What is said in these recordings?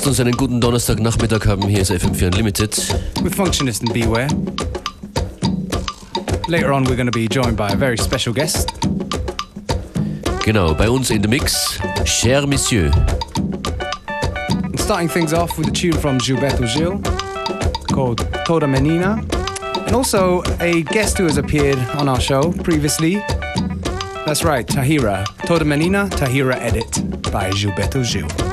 Lasst uns einen guten Donnerstagnachmittag haben. Hier ist FM4 Unlimited. With Functionist and Beware. Later on, we're going to be joined by a very special guest. Genau, bei uns in the mix, Cher Monsieur. And starting things off with a tune from Gilberto Gil called Toda Menina. And also a guest who has appeared on our show previously. That's right, Tahira. Toda Menina, Tahira Edit by Gilberto Gil.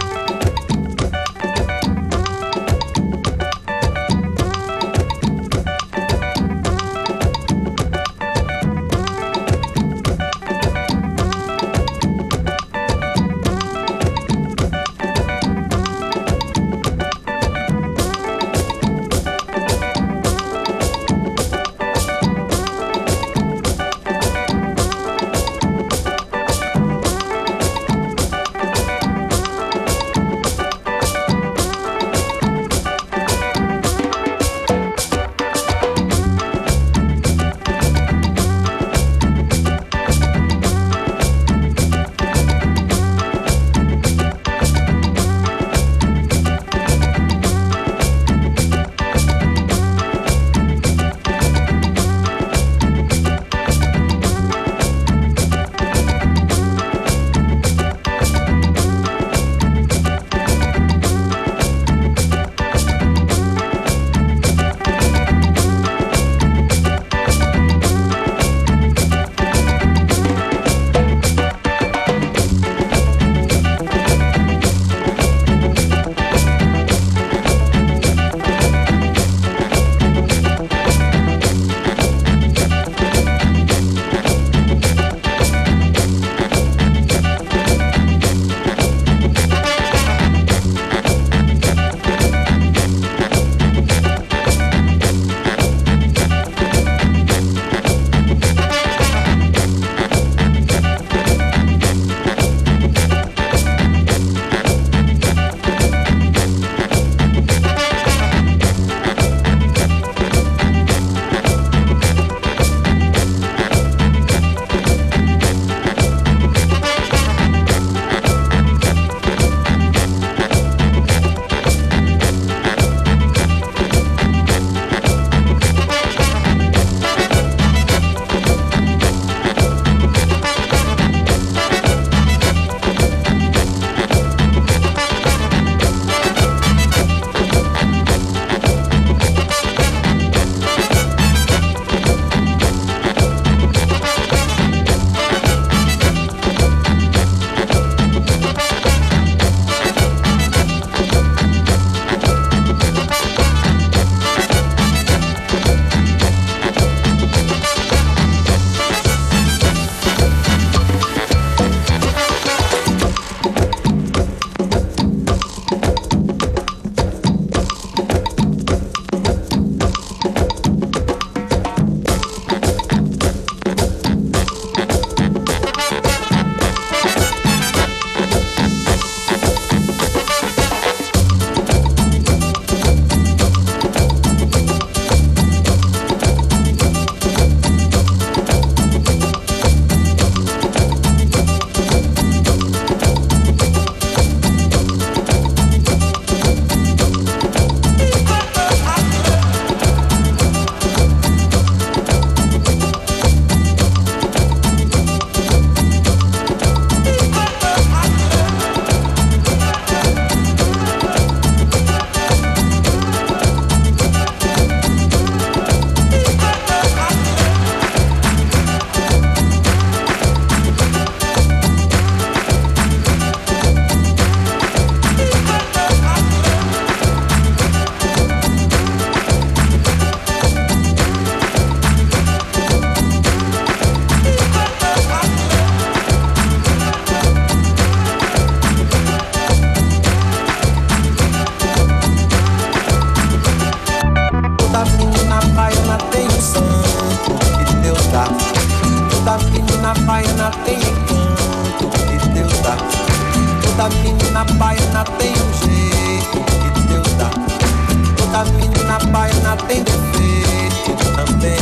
mas nada tem defeito também.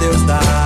Deus dá.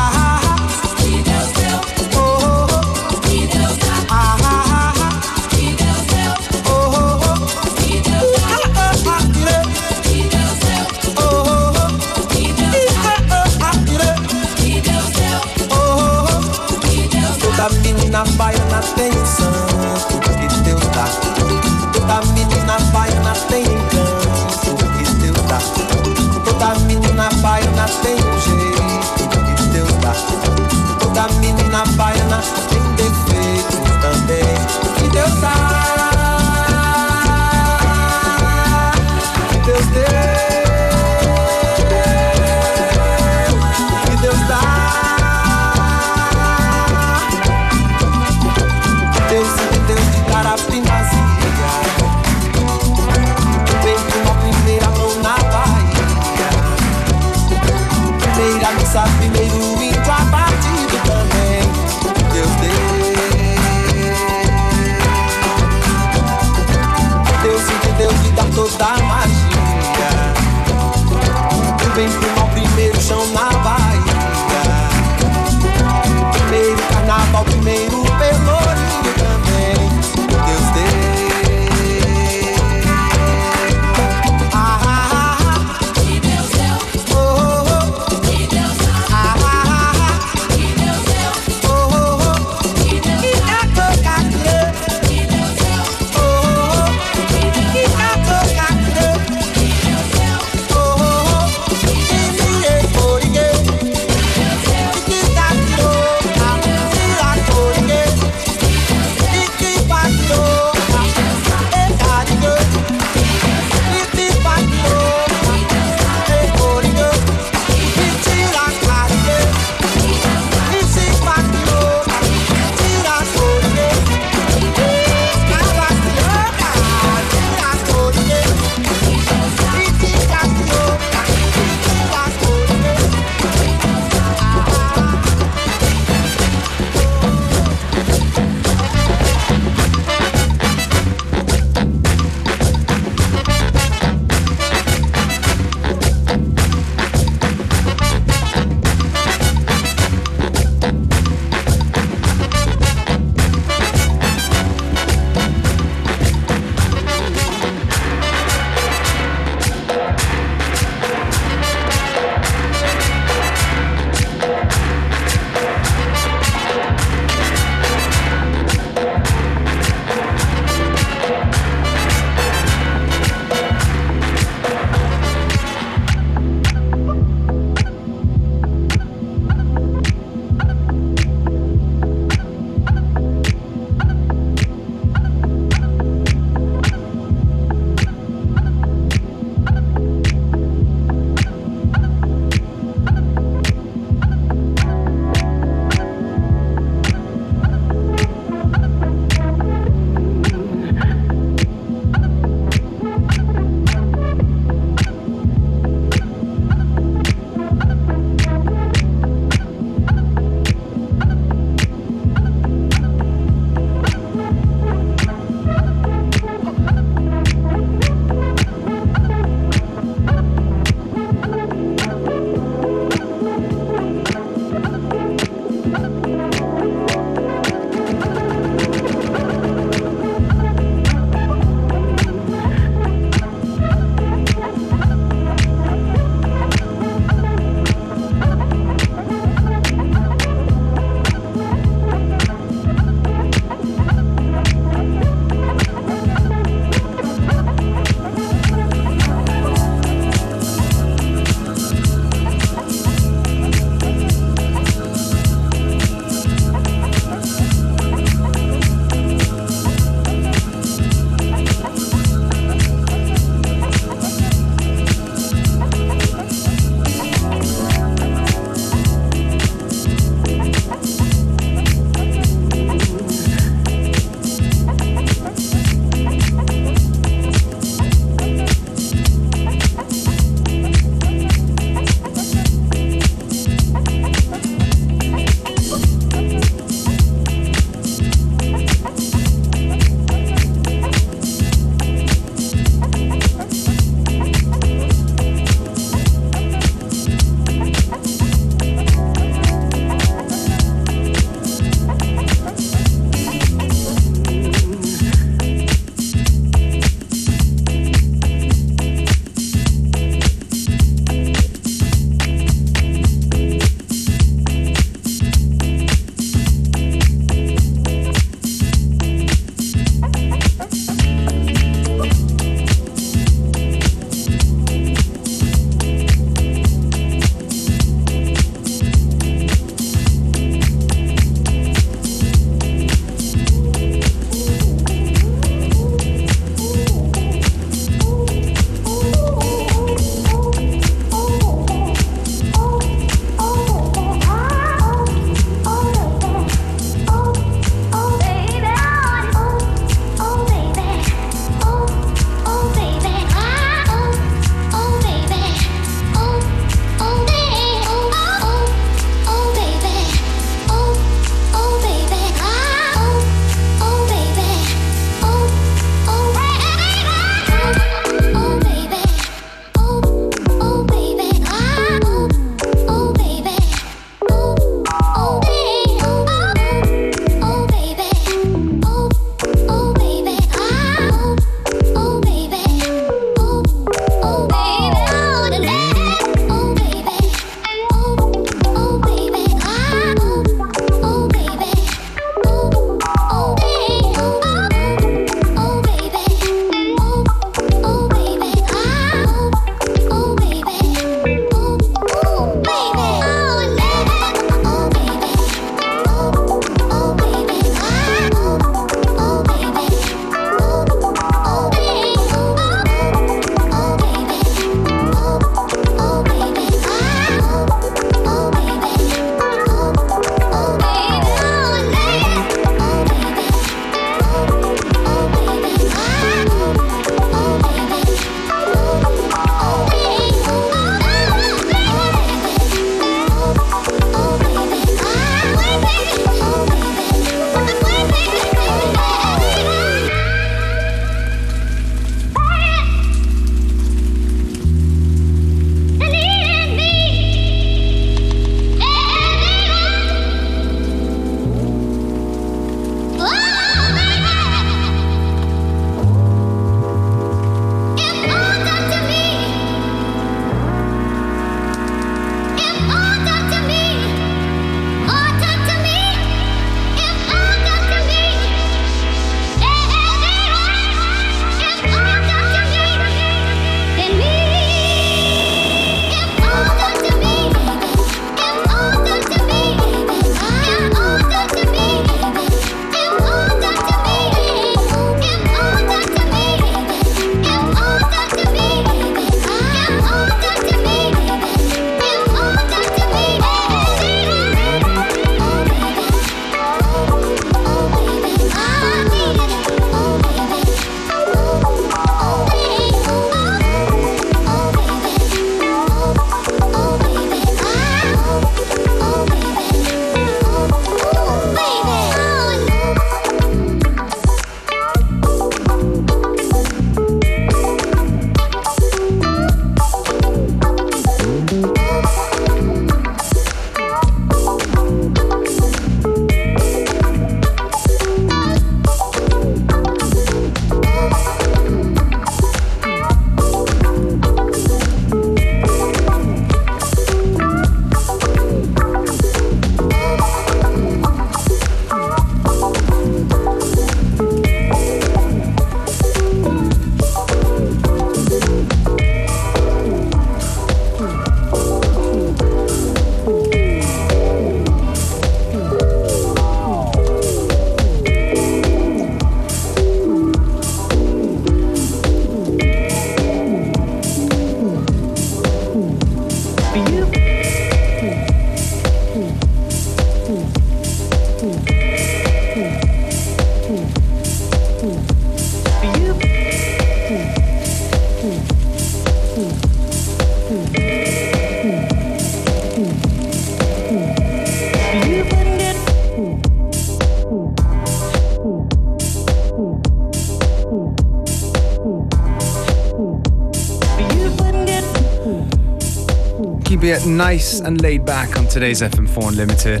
It nice and laid back on today's FM4 Unlimited.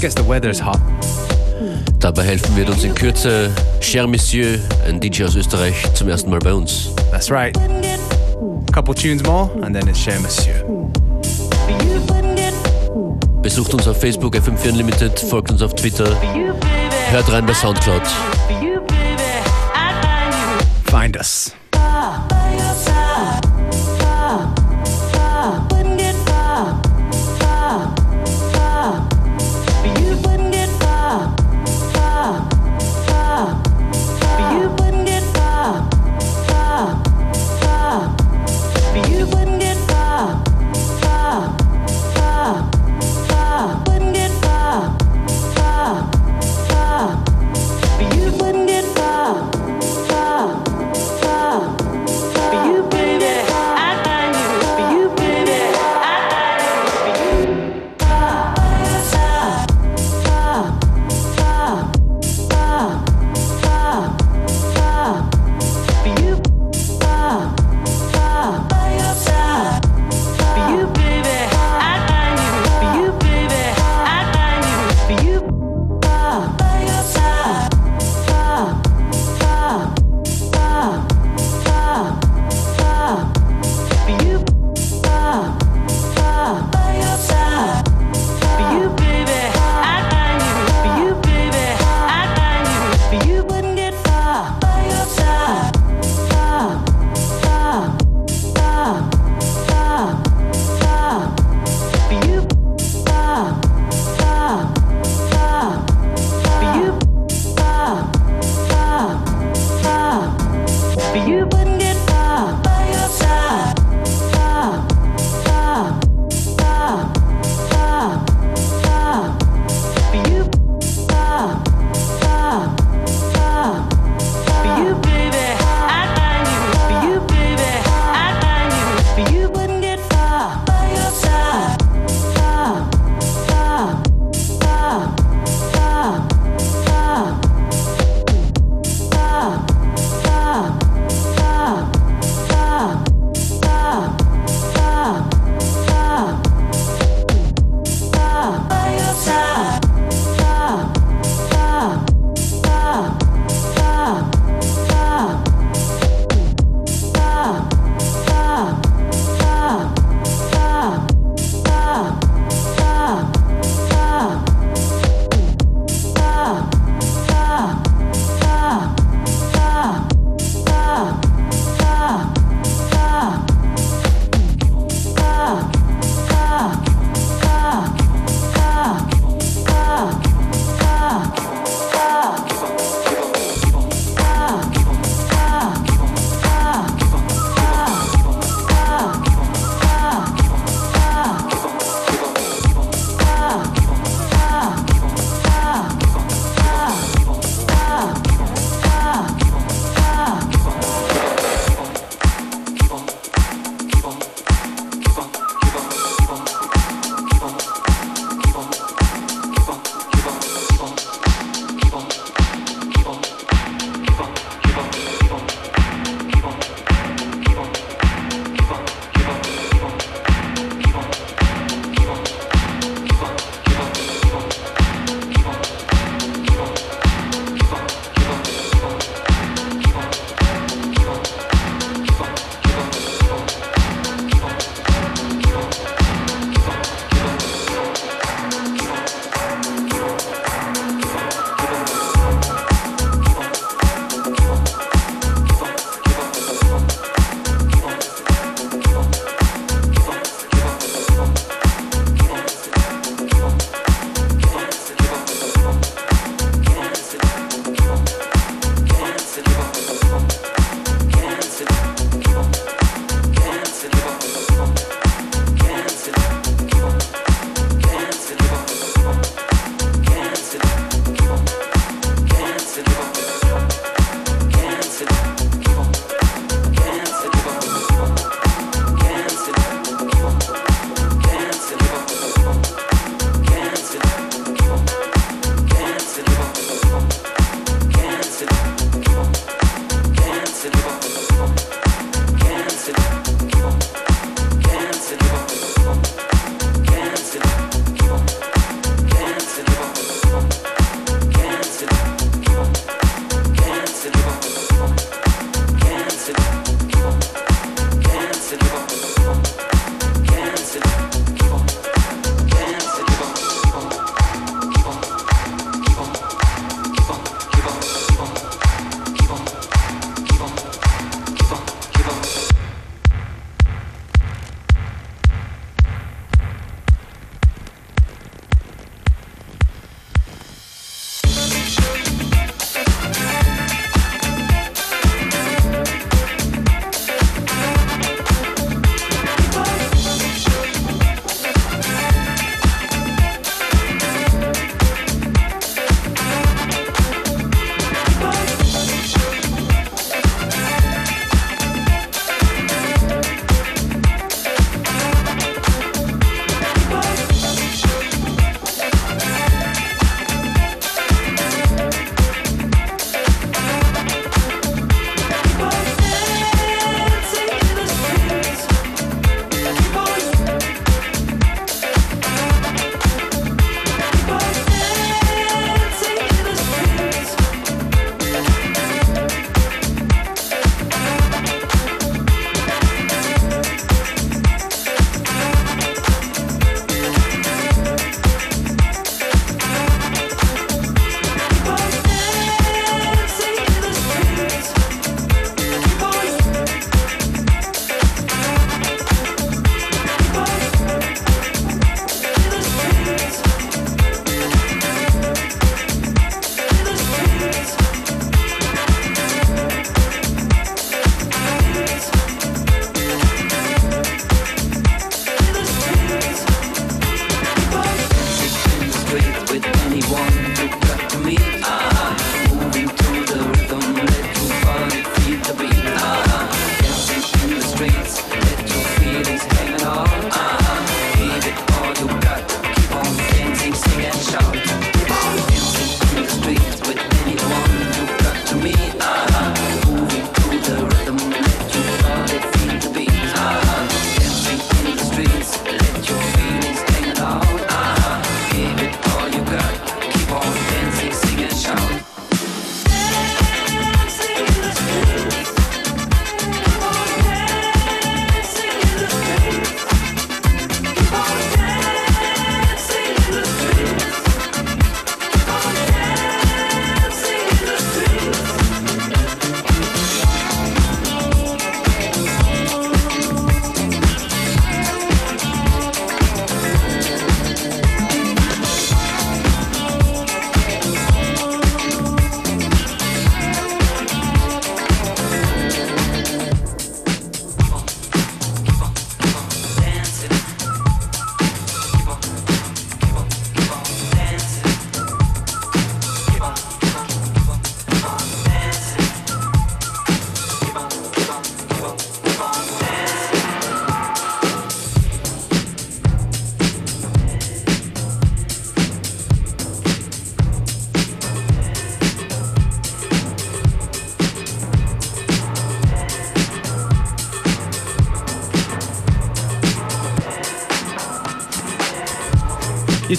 Guess the weather is hot. Dabei helfen wird uns in Kürze Cher Monsieur, ein DJ aus Österreich, zum ersten Mal bei uns. That's right. Couple tunes more, and then it's Cher Monsieur. Besucht uns auf Facebook FM4 Unlimited, folgt uns auf Twitter, hört rein bei Soundcloud. Find us.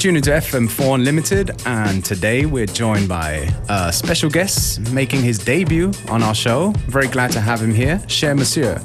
Tuning to FM4 Unlimited, and today we're joined by a special guest making his debut on our show. Very glad to have him here, Cher Monsieur.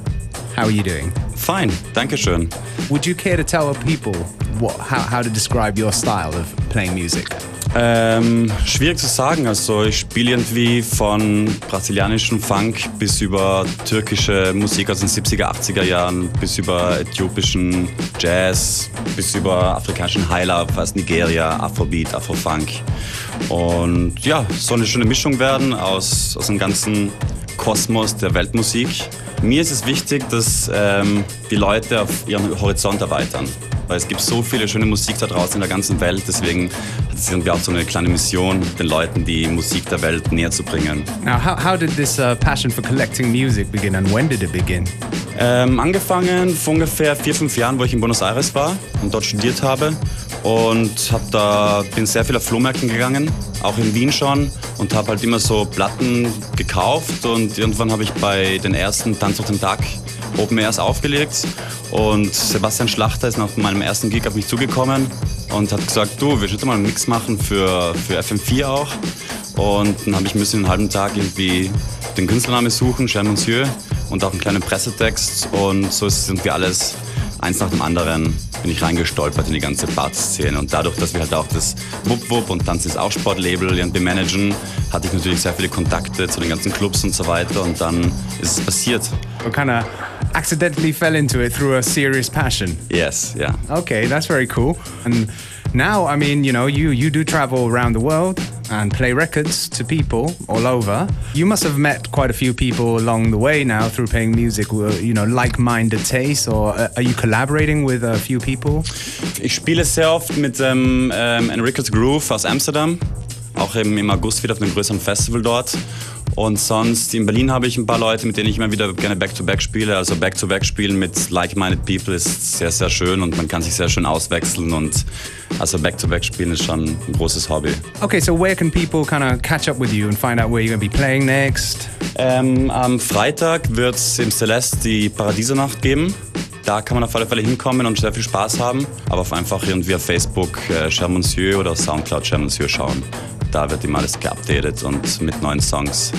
How are you doing? Fine, danke schön. Would you care to tell people what, how, how to describe your style of playing music? Ähm, schwierig zu sagen. Also ich spiele irgendwie von brasilianischem Funk bis über türkische Musik aus den 70er, 80er Jahren, bis über äthiopischen Jazz, bis über afrikanischen Highlife aus Nigeria, Afrobeat, Afrofunk. Und ja, es soll eine schöne Mischung werden aus, aus dem ganzen Kosmos der Weltmusik. Mir ist es wichtig, dass ähm, die Leute auf ihren Horizont erweitern. Weil es gibt so viele schöne Musik da draußen in der ganzen Welt. Deswegen hat es irgendwie auch so eine kleine Mission, den Leuten die Musik der Welt näher zu bringen. Now, how, how did this uh, passion for collecting music begin, and when did it begin? Ähm, angefangen vor ungefähr vier, fünf Jahren, wo ich in Buenos Aires war und dort studiert habe. Und hab da, bin sehr viel auf Flohmärkten gegangen, auch in Wien schon. Und habe halt immer so Platten gekauft. Und irgendwann habe ich bei den ersten Tanz auf den Tag Open Airs aufgelegt. Und Sebastian Schlachter ist nach meinem ersten Gig auf mich zugekommen und hat gesagt, du, wir sollten mal einen Mix machen für, für FM4 auch. Und dann habe ich müssen einen halben Tag irgendwie den Künstlername suchen, Cher Monsieur, und auch einen kleinen Pressetext. Und so ist irgendwie alles eins nach dem anderen bin ich reingestolpert in die ganze Bart-Szene. Und dadurch, dass wir halt auch das Wupp Wupp und Tanz ist auch Sportlabel irgendwie managen, hatte ich natürlich sehr viele Kontakte zu den ganzen Clubs und so weiter. Und dann ist es passiert. Or kind of accidentally fell into it through a serious passion? Yes, ja. Okay, that's very cool. And now, I mean, you know, you you do travel around the world and play records to people all over. You must have met quite a few people along the way now through playing music, who you know, like-minded tastes, or uh, are you collaborating with a few people? Ich spiele sehr oft mit dem ähm, Enriquez Groove aus Amsterdam. Auch eben im August wieder auf einem größeren Festival dort. Und sonst in Berlin habe ich ein paar Leute, mit denen ich immer wieder gerne Back-to-Back spiele. Also Back-to-Back spielen mit like-minded people ist sehr, sehr schön und man kann sich sehr schön auswechseln. Und also Back-to-Back spielen ist schon ein großes Hobby. Okay, so where can people kind of catch up with you and find out where you're going to be playing next? Ähm, am Freitag wird es im Celeste die Paradiesernacht geben. Da kann man auf alle Fälle hinkommen und sehr viel Spaß haben. Aber auf einfach irgendwie auf Facebook äh, Cher Monsieur oder Soundcloud Cher Monsieur schauen. Da wird immer alles geupdatet und mit neuen Songs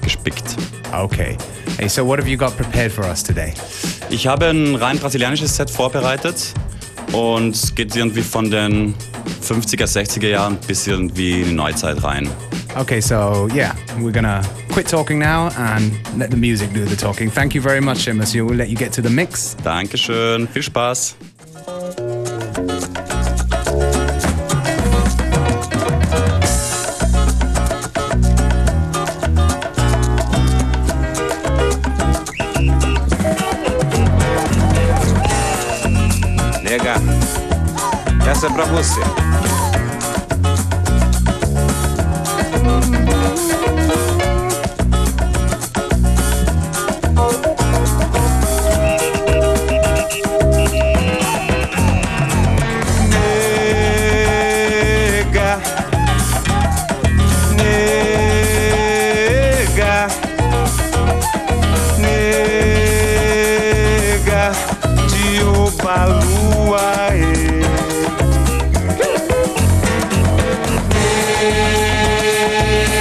gespickt. Okay. Hey, so what have you got prepared for us today? Ich habe ein rein brasilianisches Set vorbereitet und es geht irgendwie von den 50er, 60er Jahren bis irgendwie in die Neuzeit rein. Okay, so yeah, we're gonna quit talking now and let the music do the talking. Thank you very much, Monsieur. We'll let you get to the mix. Dankeschön, viel Spaß. Essa é pra você.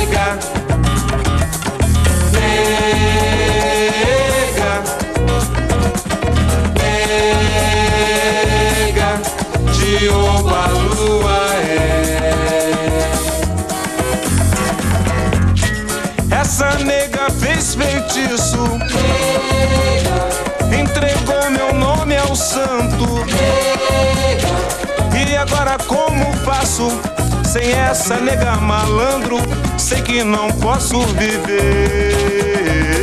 Nega, nega, nega de Obaluaê. Essa nega fez feitiço. Entregou meu nome ao santo. E agora como faço? Sem essa nega malandro, sei que não posso viver.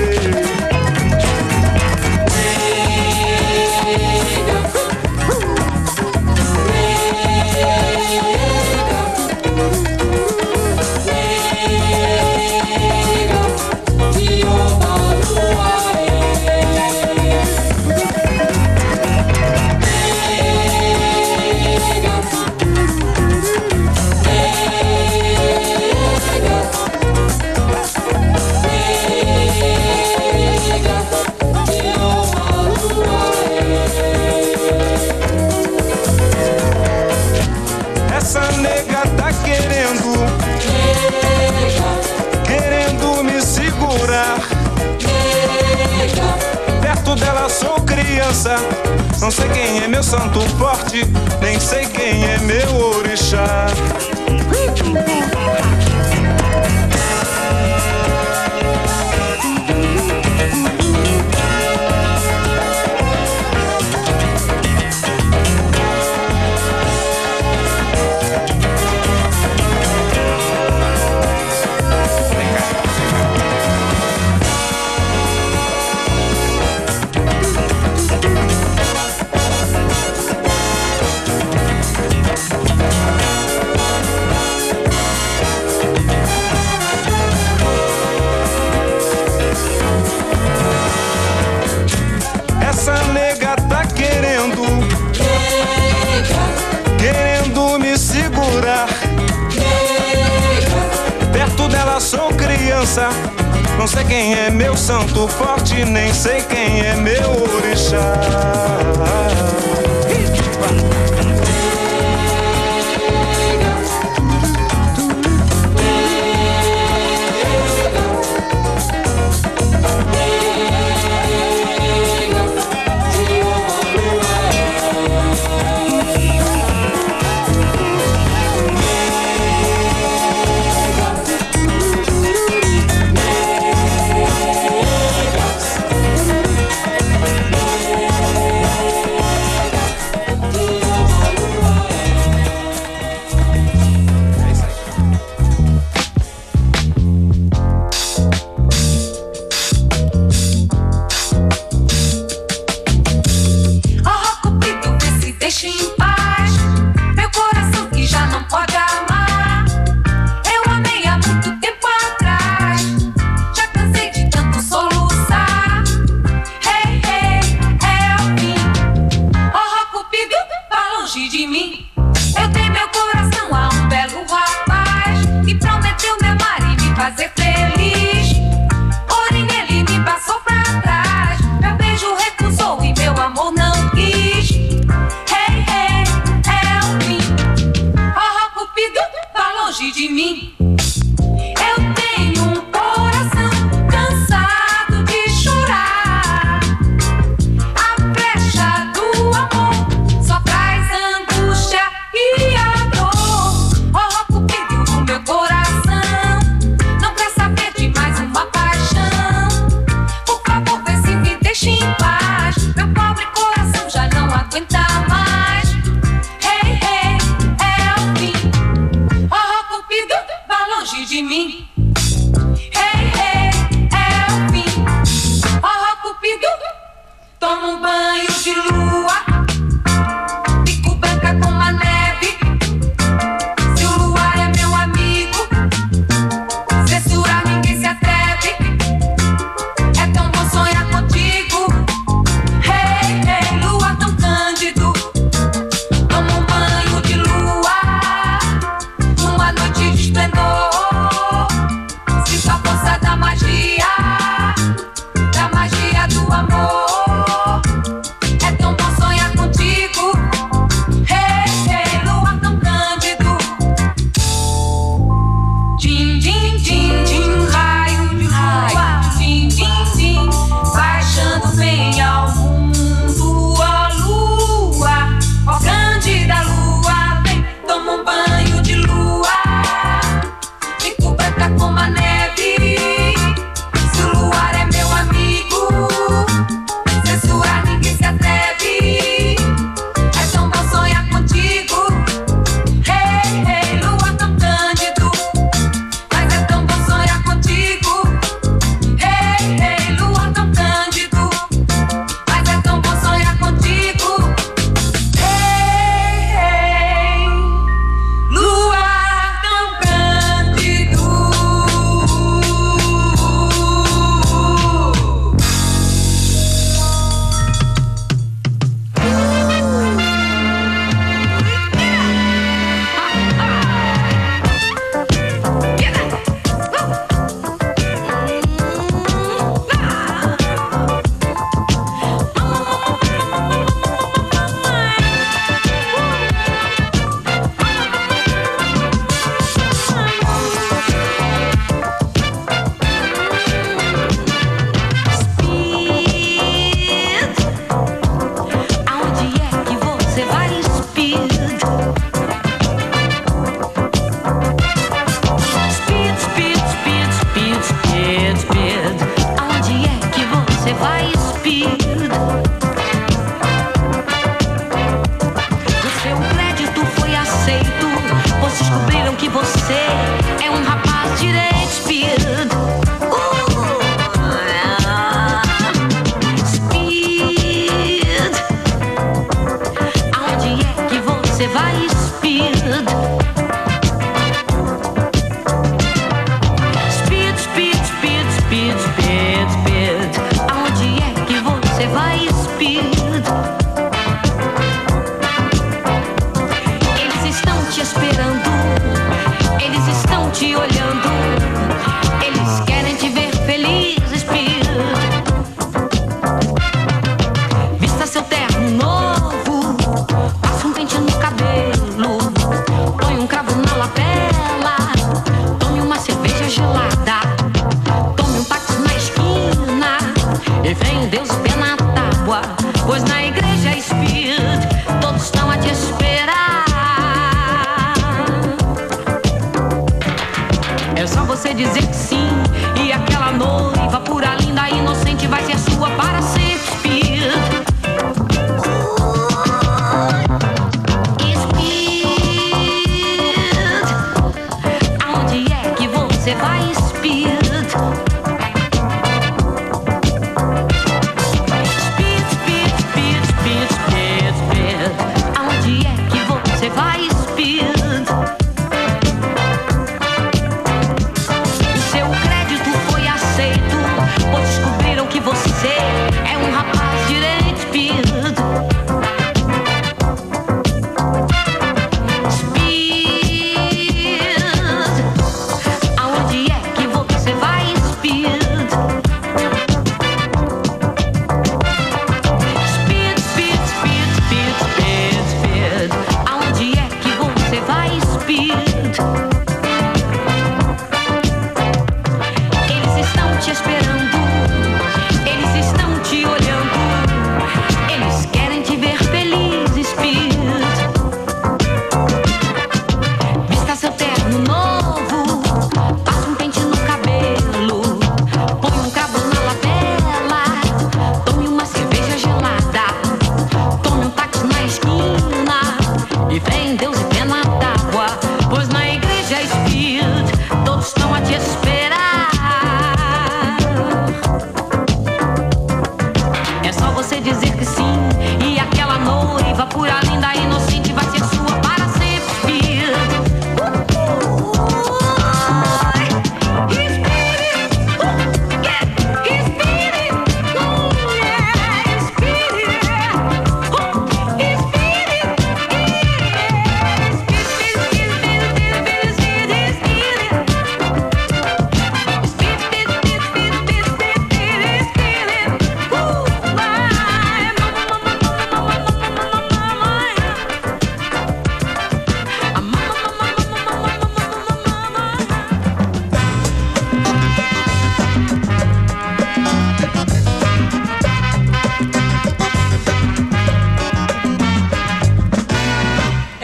Não sei quem é meu santo forte, nem sei quem é meu orixá. que você é um rapaz direito.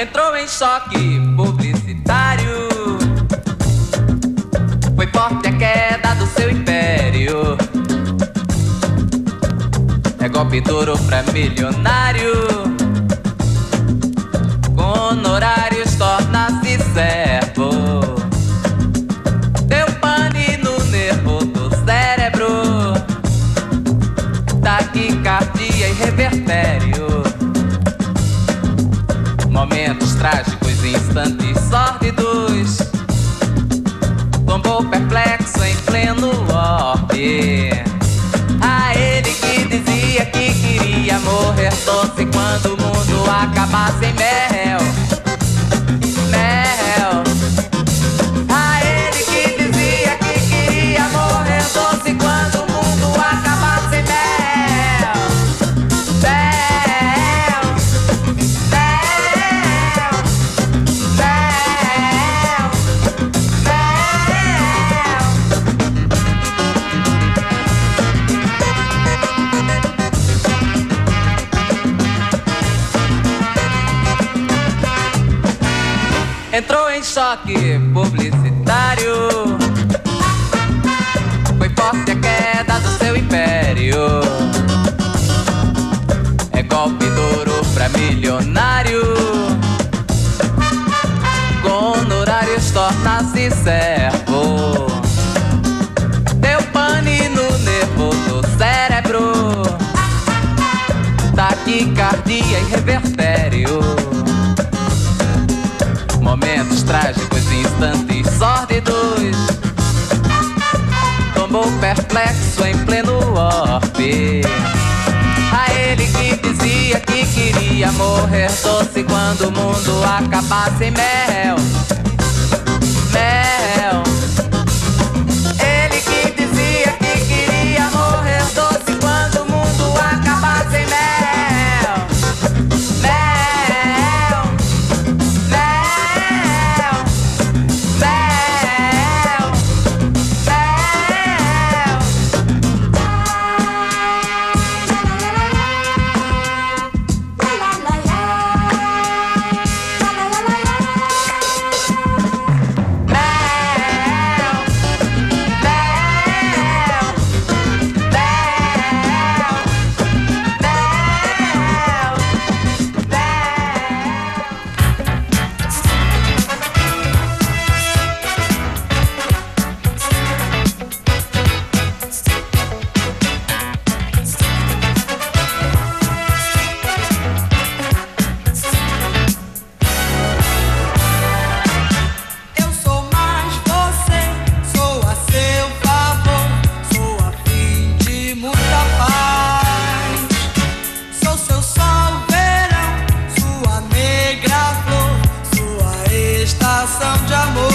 entrou em choque publicitário. Foi forte a queda do seu império. É golpe duro pra milionário. Com honorários torna-se servo. Deu pane no nervo do cérebro. Taquicardia e revertério. instantes sórdidos, tombou perplexo em pleno orbe. A ele que dizia que queria morrer doce quando o mundo acabasse em mel. choque publicitário. Foi forte a queda do seu império. É golpe duro pra milionário. Com honorários torna-se servo. Deu pane no nervo do cérebro. Taquicardia e revertério trágicos instantes sórdidos. Tombou perplexo em pleno orbe. A ele que dizia que queria morrer doce quando o mundo acabasse mel. Mel. de amor.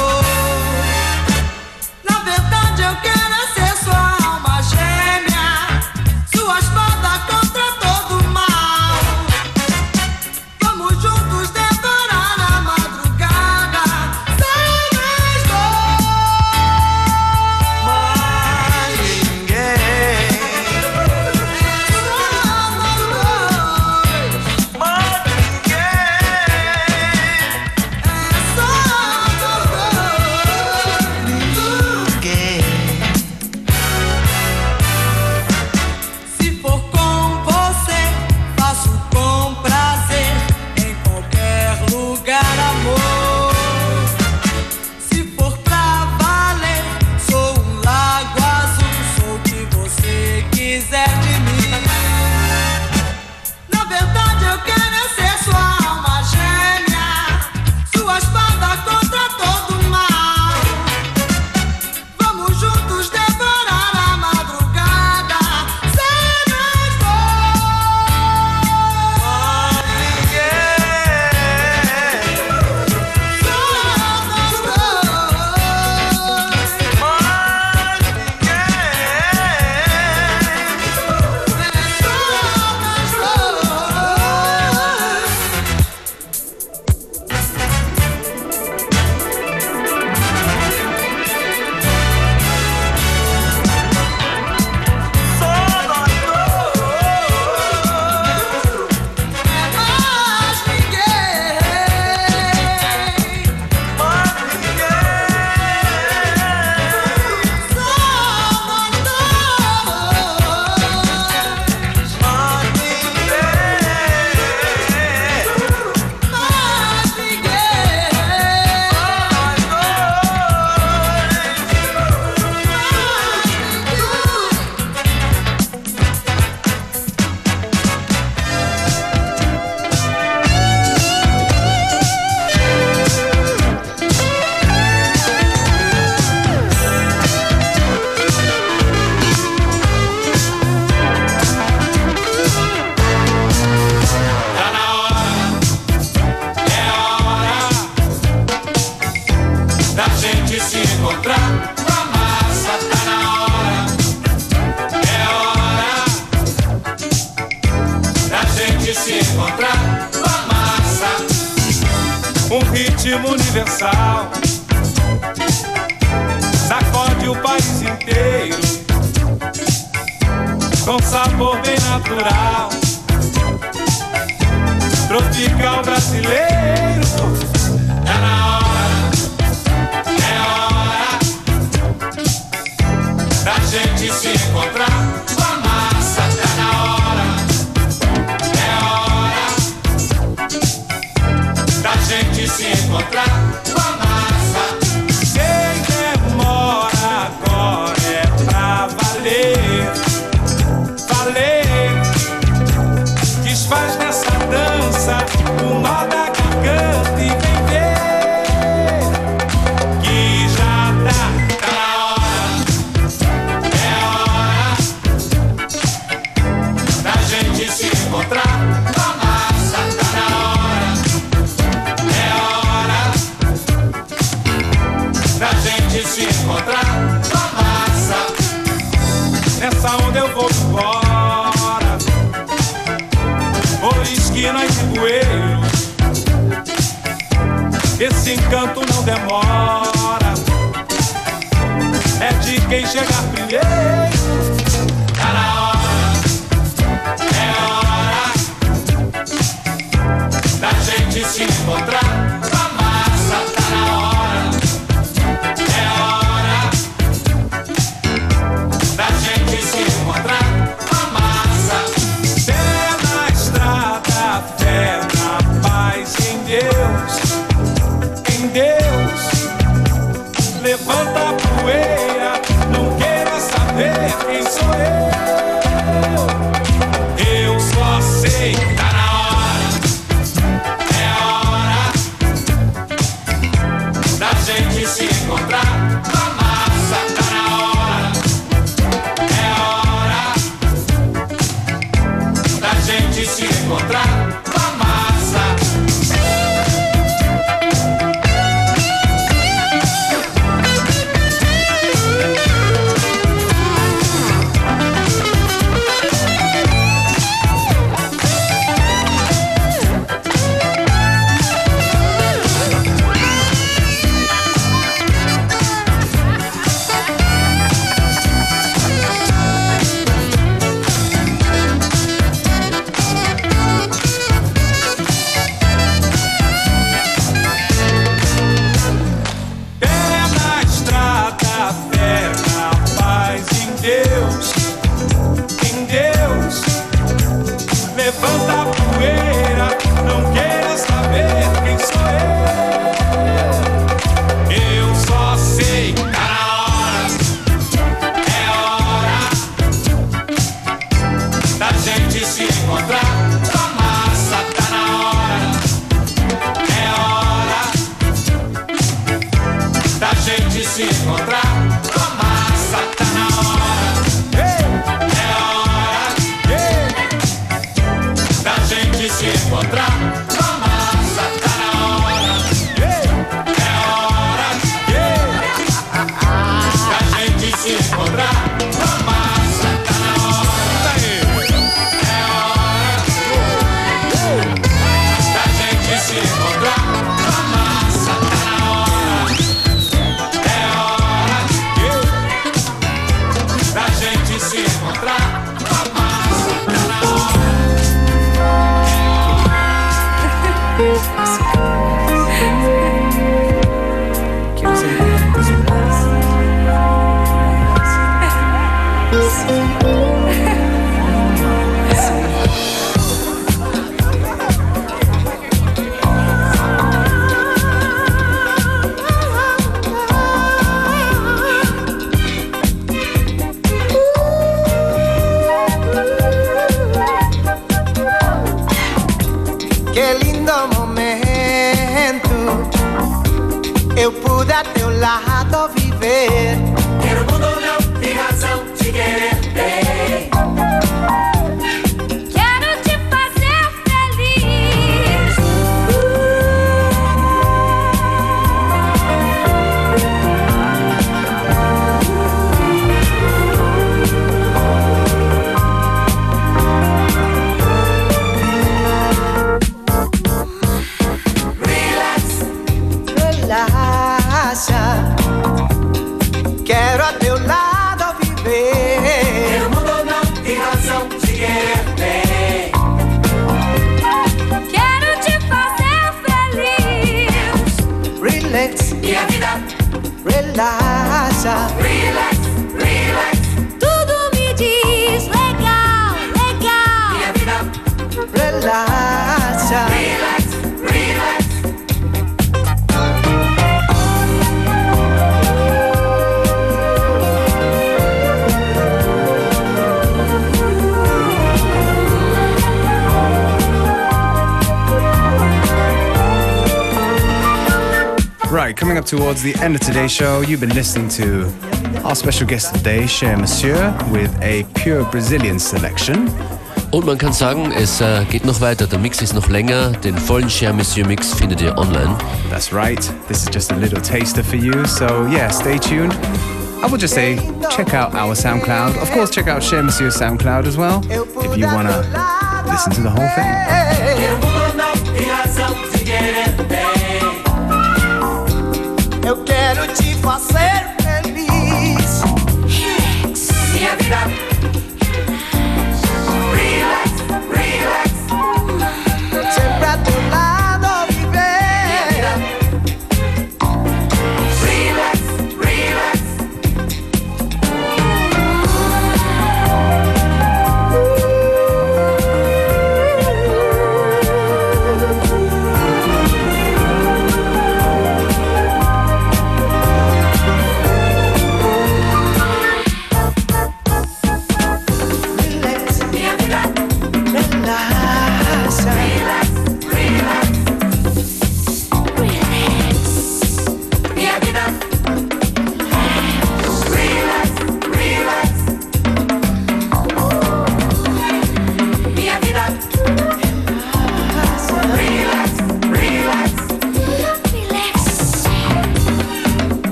coming up towards the end of today's show. You've been listening to our special guest today, Cher Monsieur, with a pure Brazilian selection. Und man kann sagen, es äh, geht noch weiter, der Mix ist noch länger. Den vollen Cher Monsieur Mix findet ihr online. That's right. This is just a little taster for you, so yeah, stay tuned. I would just say check out our SoundCloud. Of course, check out Cher Monsieur SoundCloud as well if you want to listen to the whole thing.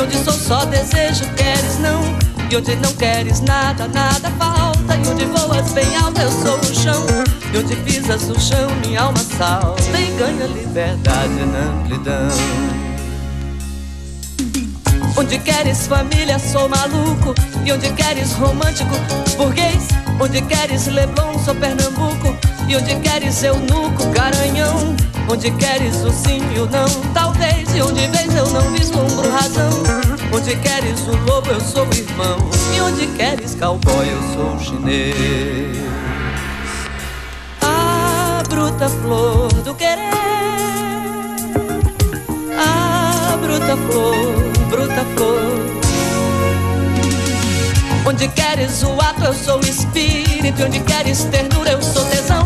Onde sou só desejo, queres não. E onde não queres nada, nada falta. E onde voas bem alto, eu sou o chão. E onde pisas o chão, minha alma salta. E ganha liberdade na amplidão. Onde queres família, sou maluco. E onde queres romântico, burguês. Onde queres Leblon, sou Pernambuco. E onde queres eunuco, garanhão. Onde queres o sim e o não, talvez. E onde vês eu não vislumbro razão. Onde queres o lobo, eu sou o irmão. E onde queres cowboy, eu sou o chinês. A bruta flor do querer. Ah, bruta flor, bruta flor. Onde queres o ato, eu sou o espírito. Onde queres ternura, eu sou tesão.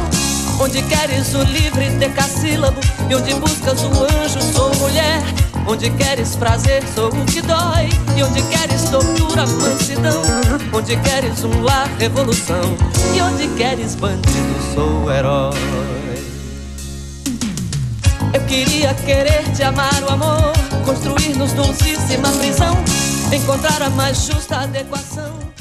Onde queres o livre decassílabo. E onde buscas o anjo, sou mulher. Onde queres prazer, sou o que dói. E onde queres tortura, mansidão. Onde queres um lar, revolução. E onde queres bandido, sou o herói. Eu queria querer te amar o amor, construir-nos dulcíssima prisão, encontrar a mais justa adequação.